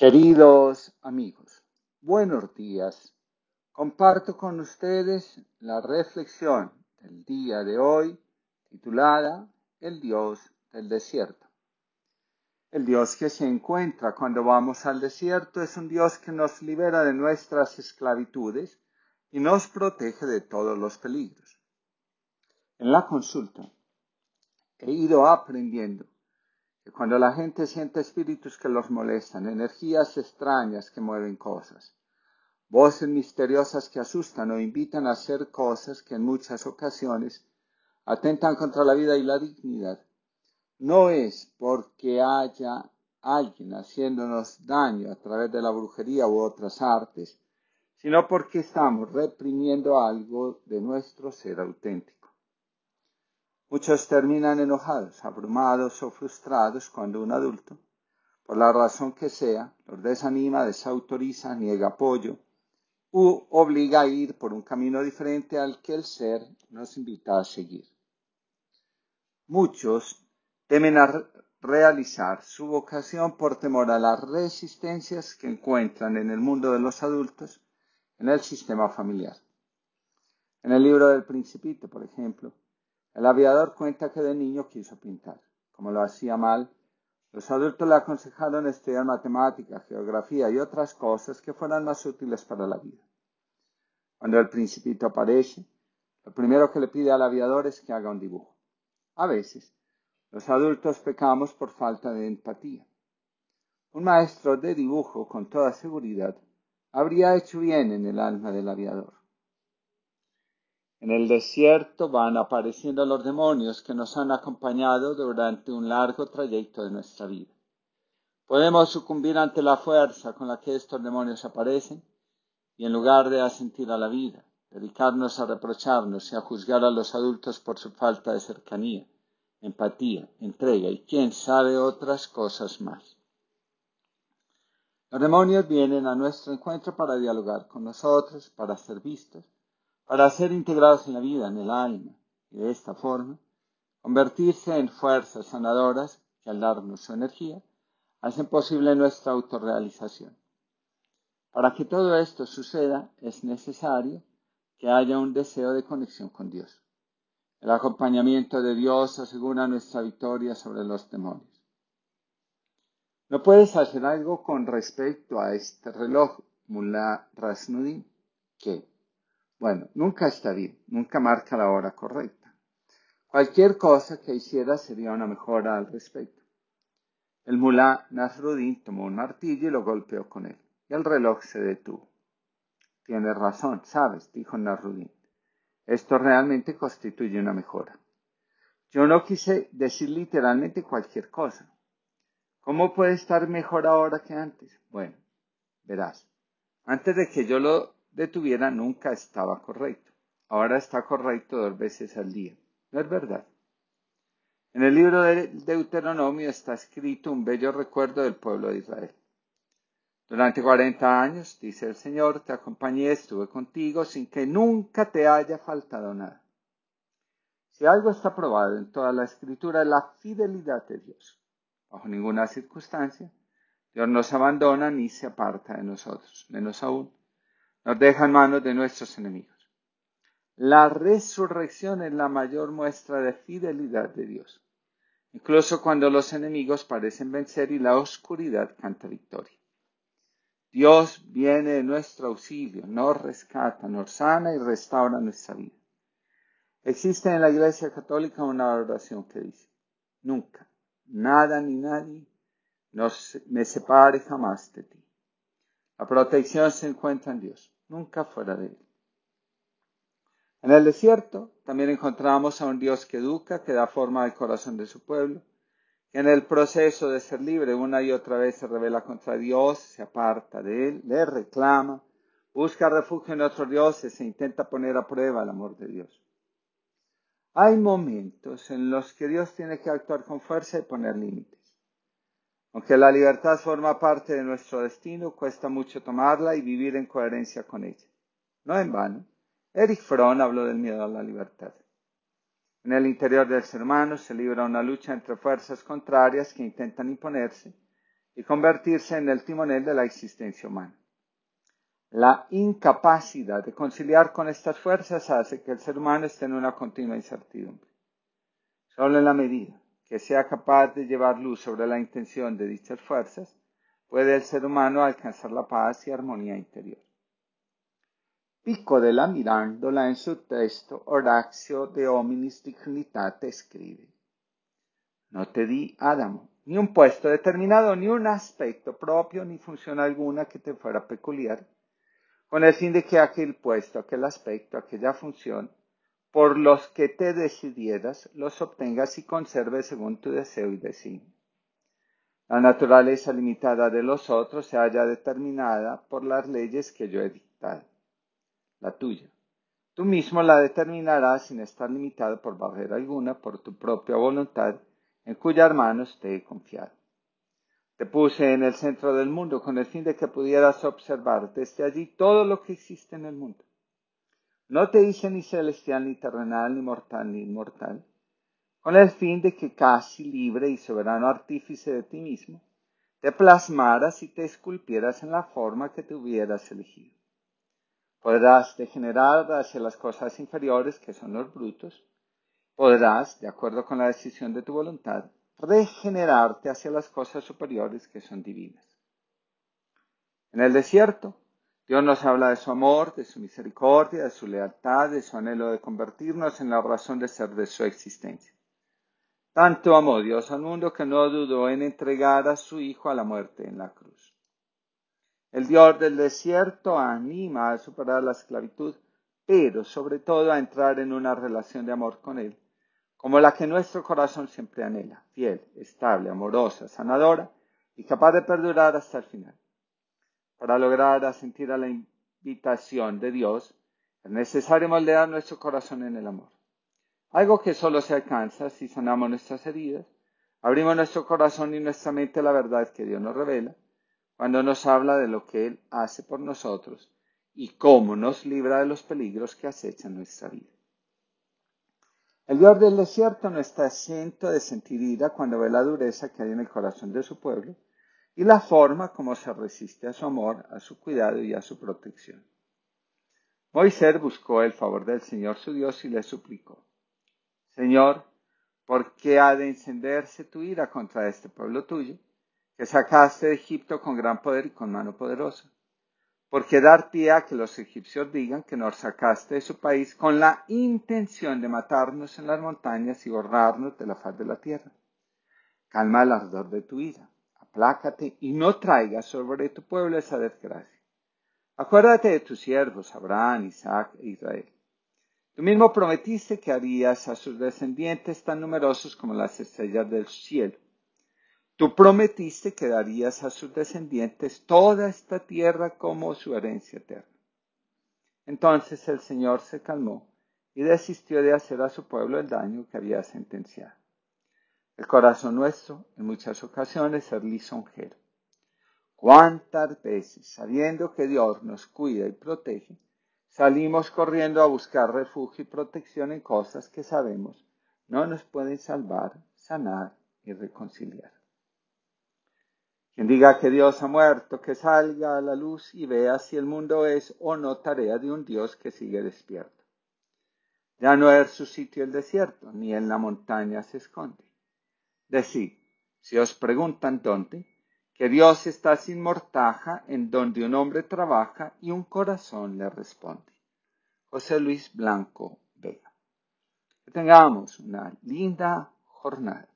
Queridos amigos, buenos días. Comparto con ustedes la reflexión del día de hoy titulada El Dios del desierto. El Dios que se encuentra cuando vamos al desierto es un Dios que nos libera de nuestras esclavitudes y nos protege de todos los peligros. En la consulta he ido aprendiendo cuando la gente siente espíritus que los molestan, energías extrañas que mueven cosas, voces misteriosas que asustan o invitan a hacer cosas que en muchas ocasiones atentan contra la vida y la dignidad, no es porque haya alguien haciéndonos daño a través de la brujería u otras artes, sino porque estamos reprimiendo algo de nuestro ser auténtico. Muchos terminan enojados, abrumados o frustrados cuando un adulto, por la razón que sea, los desanima, desautoriza, niega apoyo u obliga a ir por un camino diferente al que el ser nos invita a seguir. Muchos temen a realizar su vocación por temor a las resistencias que encuentran en el mundo de los adultos en el sistema familiar. En el libro del Principito, por ejemplo, el aviador cuenta que de niño quiso pintar. Como lo hacía mal, los adultos le aconsejaron estudiar matemáticas, geografía y otras cosas que fueran más útiles para la vida. Cuando el principito aparece, lo primero que le pide al aviador es que haga un dibujo. A veces, los adultos pecamos por falta de empatía. Un maestro de dibujo, con toda seguridad, habría hecho bien en el alma del aviador. En el desierto van apareciendo los demonios que nos han acompañado durante un largo trayecto de nuestra vida. Podemos sucumbir ante la fuerza con la que estos demonios aparecen y en lugar de asentir a la vida, dedicarnos a reprocharnos y a juzgar a los adultos por su falta de cercanía, empatía, entrega y quién sabe otras cosas más. Los demonios vienen a nuestro encuentro para dialogar con nosotros, para ser vistos, para ser integrados en la vida, en el alma, y de esta forma convertirse en fuerzas sanadoras que al darnos su energía hacen posible nuestra autorrealización. Para que todo esto suceda es necesario que haya un deseo de conexión con Dios. El acompañamiento de Dios asegura nuestra victoria sobre los demonios. ¿No puedes hacer algo con respecto a este reloj, Mullah Rasnudin? ¿Qué? Bueno, nunca está bien, nunca marca la hora correcta. Cualquier cosa que hiciera sería una mejora al respecto. El mulá Nasruddin tomó un martillo y lo golpeó con él, y el reloj se detuvo. Tienes razón, sabes, dijo Nasruddin. Esto realmente constituye una mejora. Yo no quise decir literalmente cualquier cosa. ¿Cómo puede estar mejor ahora que antes? Bueno, verás. Antes de que yo lo detuviera nunca estaba correcto. Ahora está correcto dos veces al día. ¿No es verdad? En el libro de Deuteronomio está escrito un bello recuerdo del pueblo de Israel. Durante cuarenta años, dice el Señor, te acompañé, estuve contigo sin que nunca te haya faltado nada. Si algo está probado en toda la escritura es la fidelidad de Dios. Bajo ninguna circunstancia, Dios nos abandona ni se aparta de nosotros, menos aún nos deja en manos de nuestros enemigos. La resurrección es la mayor muestra de fidelidad de Dios, incluso cuando los enemigos parecen vencer y la oscuridad canta victoria. Dios viene de nuestro auxilio, nos rescata, nos sana y restaura nuestra vida. Existe en la Iglesia Católica una oración que dice, nunca, nada ni nadie nos, me separe jamás de ti. La protección se encuentra en Dios, nunca fuera de Él. En el desierto también encontramos a un Dios que educa, que da forma al corazón de su pueblo, que en el proceso de ser libre una y otra vez se revela contra Dios, se aparta de Él, le reclama, busca refugio en otros dioses e intenta poner a prueba el amor de Dios. Hay momentos en los que Dios tiene que actuar con fuerza y poner límites. Aunque la libertad forma parte de nuestro destino, cuesta mucho tomarla y vivir en coherencia con ella. No en vano, Eric Fromm habló del miedo a la libertad. En el interior del ser humano se libra una lucha entre fuerzas contrarias que intentan imponerse y convertirse en el timonel de la existencia humana. La incapacidad de conciliar con estas fuerzas hace que el ser humano esté en una continua incertidumbre. Solo en la medida que sea capaz de llevar luz sobre la intención de dichas fuerzas, puede el ser humano alcanzar la paz y armonía interior. Pico de la Mirándola en su texto Horacio de Hominis Dignitate escribe, No te di, Adamo, ni un puesto determinado, ni un aspecto propio, ni función alguna que te fuera peculiar, con el fin de que aquel puesto, aquel aspecto, aquella función, por los que te decidieras, los obtengas y conserves según tu deseo y designio. La naturaleza limitada de los otros se halla determinada por las leyes que yo he dictado, la tuya. Tú mismo la determinarás sin estar limitado por barrera alguna por tu propia voluntad, en cuyas manos te he confiado. Te puse en el centro del mundo con el fin de que pudieras observar desde allí todo lo que existe en el mundo. No te hice ni celestial, ni terrenal, ni mortal, ni inmortal, con el fin de que casi libre y soberano artífice de ti mismo, te plasmaras y te esculpieras en la forma que te hubieras elegido. Podrás degenerar hacia las cosas inferiores, que son los brutos, podrás, de acuerdo con la decisión de tu voluntad, regenerarte hacia las cosas superiores que son divinas. En el desierto, Dios nos habla de su amor, de su misericordia, de su lealtad, de su anhelo de convertirnos en la razón de ser de su existencia. Tanto amó Dios al mundo que no dudó en entregar a su Hijo a la muerte en la cruz. El Dios del desierto anima a superar la esclavitud, pero sobre todo a entrar en una relación de amor con Él como la que nuestro corazón siempre anhela, fiel, estable, amorosa, sanadora y capaz de perdurar hasta el final. Para lograr asentir a la invitación de Dios, es necesario moldear nuestro corazón en el amor. Algo que solo se alcanza si sanamos nuestras heridas, abrimos nuestro corazón y nuestra mente a la verdad que Dios nos revela, cuando nos habla de lo que Él hace por nosotros y cómo nos libra de los peligros que acechan nuestra vida. El Dios del desierto no está exento de sentir ira cuando ve la dureza que hay en el corazón de su pueblo y la forma como se resiste a su amor, a su cuidado y a su protección. Moisés buscó el favor del Señor su Dios y le suplicó, Señor, ¿por qué ha de encenderse tu ira contra este pueblo tuyo, que sacaste de Egipto con gran poder y con mano poderosa? ¿Por qué dar pie a que los egipcios digan que nos sacaste de su país con la intención de matarnos en las montañas y borrarnos de la faz de la tierra? Calma el ardor de tu ira, aplácate y no traigas sobre tu pueblo esa desgracia. Acuérdate de tus siervos, Abraham, Isaac e Israel. Tú mismo prometiste que harías a sus descendientes tan numerosos como las estrellas del cielo Tú prometiste que darías a sus descendientes toda esta tierra como su herencia eterna. Entonces el Señor se calmó y desistió de hacer a su pueblo el daño que había sentenciado. El corazón nuestro, en muchas ocasiones, es lisonjero. ¿Cuántas veces, sabiendo que Dios nos cuida y protege, salimos corriendo a buscar refugio y protección en cosas que sabemos no nos pueden salvar, sanar y reconciliar? Quien diga que Dios ha muerto, que salga a la luz y vea si el mundo es o no tarea de un Dios que sigue despierto. Ya no es su sitio el desierto, ni en la montaña se esconde. Decid, si os preguntan dónde, que Dios está sin mortaja en donde un hombre trabaja y un corazón le responde. José Luis Blanco Vega. Que tengamos una linda jornada.